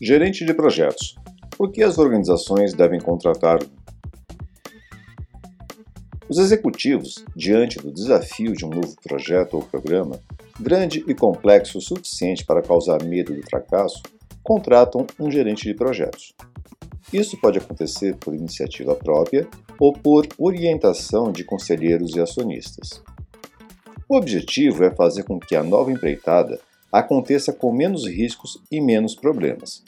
Gerente de projetos. Por que as organizações devem contratar? Os executivos, diante do desafio de um novo projeto ou programa, grande e complexo o suficiente para causar medo do fracasso, contratam um gerente de projetos. Isso pode acontecer por iniciativa própria ou por orientação de conselheiros e acionistas. O objetivo é fazer com que a nova empreitada aconteça com menos riscos e menos problemas.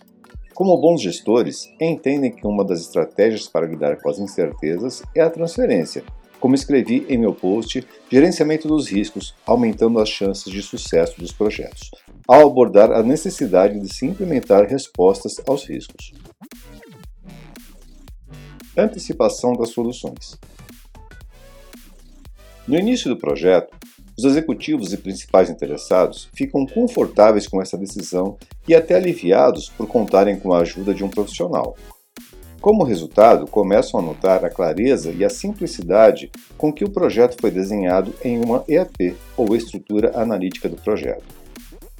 Como bons gestores, entendem que uma das estratégias para lidar com as incertezas é a transferência, como escrevi em meu post Gerenciamento dos Riscos, aumentando as chances de sucesso dos projetos, ao abordar a necessidade de se implementar respostas aos riscos. Antecipação das soluções. No início do projeto, os executivos e principais interessados ficam confortáveis com essa decisão e até aliviados por contarem com a ajuda de um profissional. Como resultado, começam a notar a clareza e a simplicidade com que o projeto foi desenhado em uma EAP, ou Estrutura Analítica do Projeto.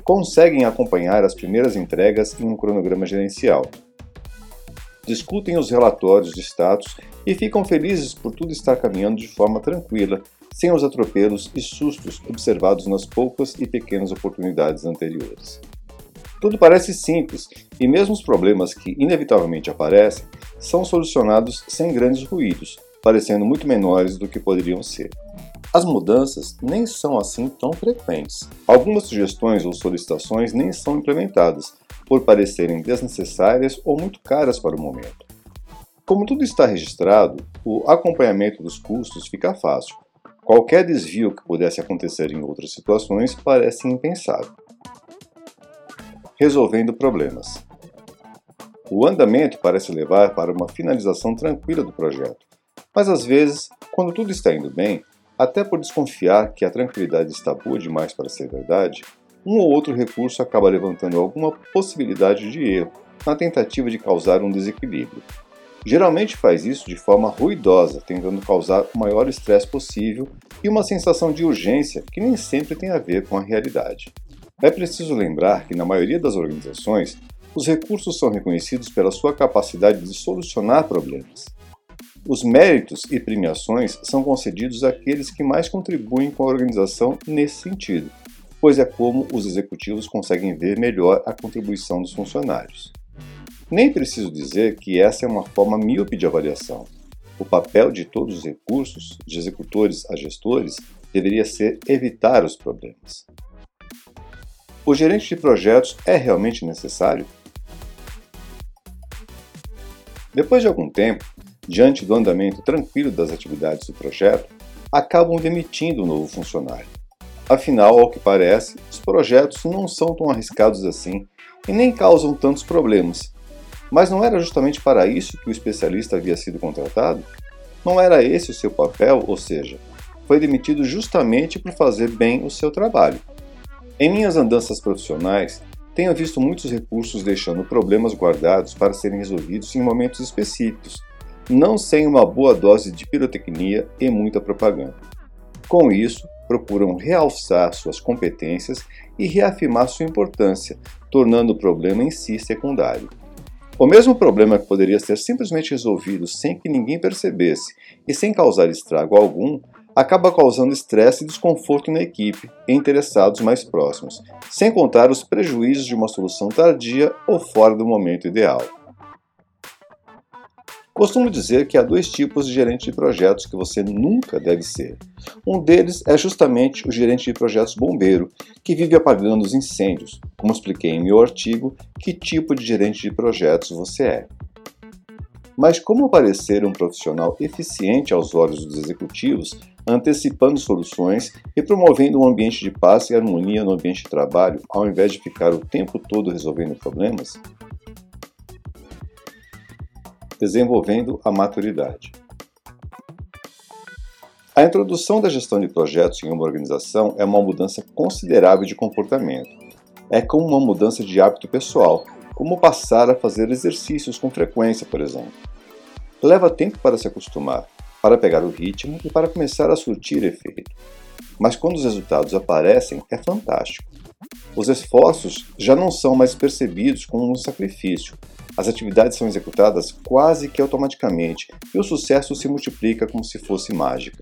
Conseguem acompanhar as primeiras entregas em um cronograma gerencial. Discutem os relatórios de status e ficam felizes por tudo estar caminhando de forma tranquila sem os atropelos e sustos observados nas poucas e pequenas oportunidades anteriores. Tudo parece simples e mesmo os problemas que inevitavelmente aparecem são solucionados sem grandes ruídos, parecendo muito menores do que poderiam ser. As mudanças nem são assim tão frequentes. Algumas sugestões ou solicitações nem são implementadas, por parecerem desnecessárias ou muito caras para o momento. Como tudo está registrado, o acompanhamento dos custos fica fácil, Qualquer desvio que pudesse acontecer em outras situações parece impensável. Resolvendo problemas. O andamento parece levar para uma finalização tranquila do projeto, mas às vezes, quando tudo está indo bem, até por desconfiar que a tranquilidade está boa demais para ser verdade, um ou outro recurso acaba levantando alguma possibilidade de erro na tentativa de causar um desequilíbrio, Geralmente faz isso de forma ruidosa, tentando causar o maior estresse possível e uma sensação de urgência que nem sempre tem a ver com a realidade. É preciso lembrar que, na maioria das organizações, os recursos são reconhecidos pela sua capacidade de solucionar problemas. Os méritos e premiações são concedidos àqueles que mais contribuem com a organização nesse sentido, pois é como os executivos conseguem ver melhor a contribuição dos funcionários. Nem preciso dizer que essa é uma forma míope de avaliação. O papel de todos os recursos, de executores a gestores, deveria ser evitar os problemas. O gerente de projetos é realmente necessário? Depois de algum tempo, diante do andamento tranquilo das atividades do projeto, acabam demitindo o novo funcionário. Afinal, ao que parece, os projetos não são tão arriscados assim e nem causam tantos problemas, mas não era justamente para isso que o especialista havia sido contratado? Não era esse o seu papel, ou seja, foi demitido justamente por fazer bem o seu trabalho. Em minhas andanças profissionais, tenho visto muitos recursos deixando problemas guardados para serem resolvidos em momentos específicos, não sem uma boa dose de pirotecnia e muita propaganda. Com isso, procuram realçar suas competências e reafirmar sua importância, tornando o problema em si secundário. O mesmo problema que poderia ser simplesmente resolvido sem que ninguém percebesse e sem causar estrago algum, acaba causando estresse e desconforto na equipe e interessados mais próximos, sem contar os prejuízos de uma solução tardia ou fora do momento ideal. Costumo dizer que há dois tipos de gerente de projetos que você nunca deve ser. Um deles é justamente o gerente de projetos bombeiro, que vive apagando os incêndios. Como expliquei em meu artigo, que tipo de gerente de projetos você é. Mas como parecer um profissional eficiente aos olhos dos executivos, antecipando soluções e promovendo um ambiente de paz e harmonia no ambiente de trabalho, ao invés de ficar o tempo todo resolvendo problemas? Desenvolvendo a maturidade. A introdução da gestão de projetos em uma organização é uma mudança considerável de comportamento. É como uma mudança de hábito pessoal, como passar a fazer exercícios com frequência, por exemplo. Leva tempo para se acostumar, para pegar o ritmo e para começar a surtir efeito. mas quando os resultados aparecem é fantástico. Os esforços já não são mais percebidos como um sacrifício. As atividades são executadas quase que automaticamente e o sucesso se multiplica como se fosse mágica.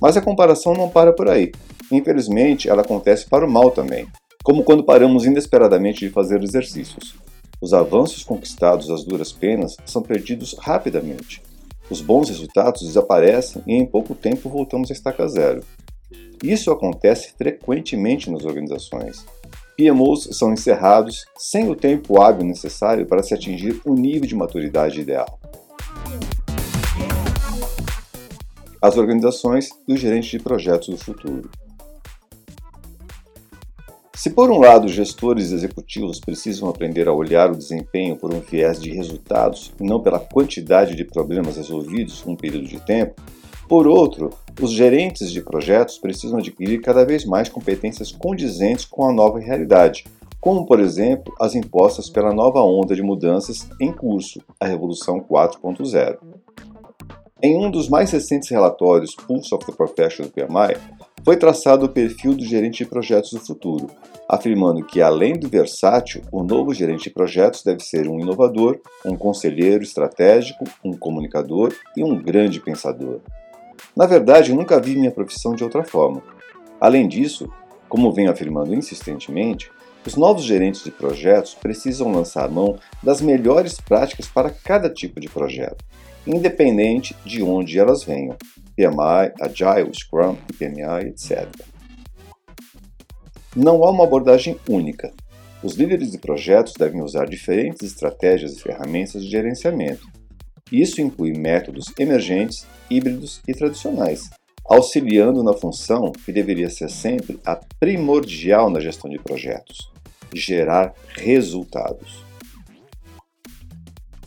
Mas a comparação não para por aí. Infelizmente, ela acontece para o mal também, como quando paramos inesperadamente de fazer exercícios. Os avanços conquistados às duras penas são perdidos rapidamente. Os bons resultados desaparecem e em pouco tempo voltamos à estaca zero. Isso acontece frequentemente nas organizações. PMOs são encerrados sem o tempo hábil necessário para se atingir o nível de maturidade ideal. As organizações e os gerentes de projetos do futuro. Se por um lado gestores e executivos precisam aprender a olhar o desempenho por um viés de resultados e não pela quantidade de problemas resolvidos em um período de tempo, por outro, os gerentes de projetos precisam adquirir cada vez mais competências condizentes com a nova realidade, como, por exemplo, as impostas pela nova onda de mudanças em curso, a Revolução 4.0. Em um dos mais recentes relatórios Pulse of the Profession do PMI, foi traçado o perfil do gerente de projetos do futuro, afirmando que, além do versátil, o novo gerente de projetos deve ser um inovador, um conselheiro estratégico, um comunicador e um grande pensador. Na verdade, nunca vi minha profissão de outra forma. Além disso, como venho afirmando insistentemente, os novos gerentes de projetos precisam lançar mão das melhores práticas para cada tipo de projeto, independente de onde elas venham, PMI, Agile, Scrum, PMI, etc. Não há uma abordagem única. Os líderes de projetos devem usar diferentes estratégias e ferramentas de gerenciamento. Isso inclui métodos emergentes, híbridos e tradicionais, auxiliando na função que deveria ser sempre a primordial na gestão de projetos: gerar resultados.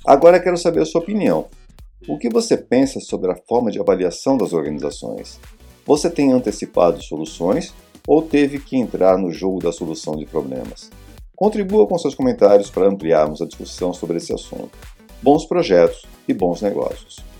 Agora quero saber a sua opinião. O que você pensa sobre a forma de avaliação das organizações? Você tem antecipado soluções ou teve que entrar no jogo da solução de problemas? Contribua com seus comentários para ampliarmos a discussão sobre esse assunto. Bons projetos e bons negócios.